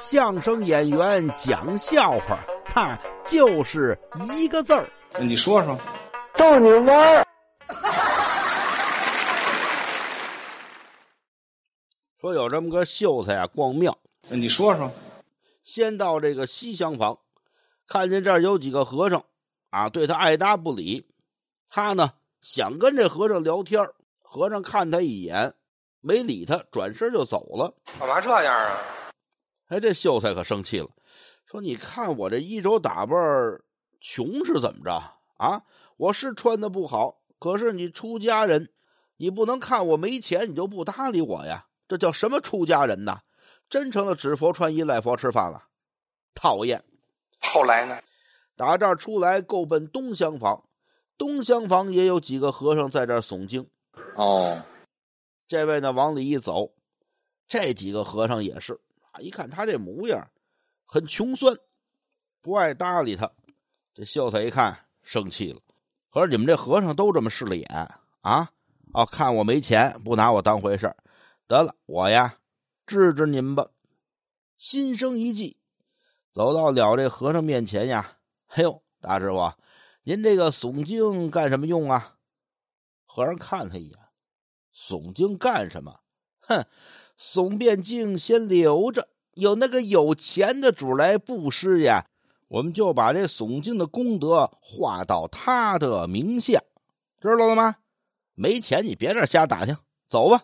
相声演员讲笑话，他就是一个字儿。你说说，逗你玩儿。说有这么个秀才啊，逛庙，你说说，先到这个西厢房，看见这儿有几个和尚啊，对他爱搭不理。他呢想跟这和尚聊天和尚看他一眼，没理他，转身就走了。干嘛这样啊？哎，这秀才可生气了，说：“你看我这衣着打扮，穷是怎么着啊？我是穿的不好，可是你出家人，你不能看我没钱，你就不搭理我呀？这叫什么出家人呐？真成了纸佛穿衣，赖佛吃饭了，讨厌！”后来呢？打这儿出来，够奔东厢房。东厢房也有几个和尚在这儿诵经。哦，这位呢，往里一走，这几个和尚也是。一看他这模样，很穷酸，不爱搭理他。这秀才一看生气了，合着你们这和尚都这么势利眼啊？哦，看我没钱，不拿我当回事得了，我呀治治你们吧。心生一计，走到了这和尚面前呀。哎呦，大师傅，您这个诵经干什么用啊？和尚看他一眼，诵经干什么？哼！诵遍经先留着，有那个有钱的主来布施呀，我们就把这诵经的功德划到他的名下，知道了吗？没钱你别这瞎打听，走吧。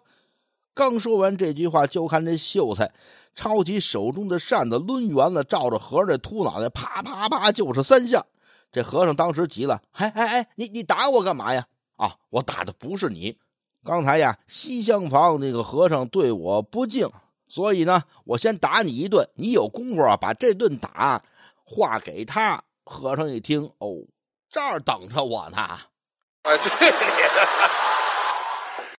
刚说完这句话，就看这秀才抄起手中的扇子抡圆了，照着和尚这秃脑袋啪啪啪就是三下。这和尚当时急了，哎哎哎，你你打我干嘛呀？啊，我打的不是你。刚才呀，西厢房那个和尚对我不敬，所以呢，我先打你一顿。你有功夫啊，把这顿打话给他。和尚一听，哦，这儿等着我呢。哎，对你的。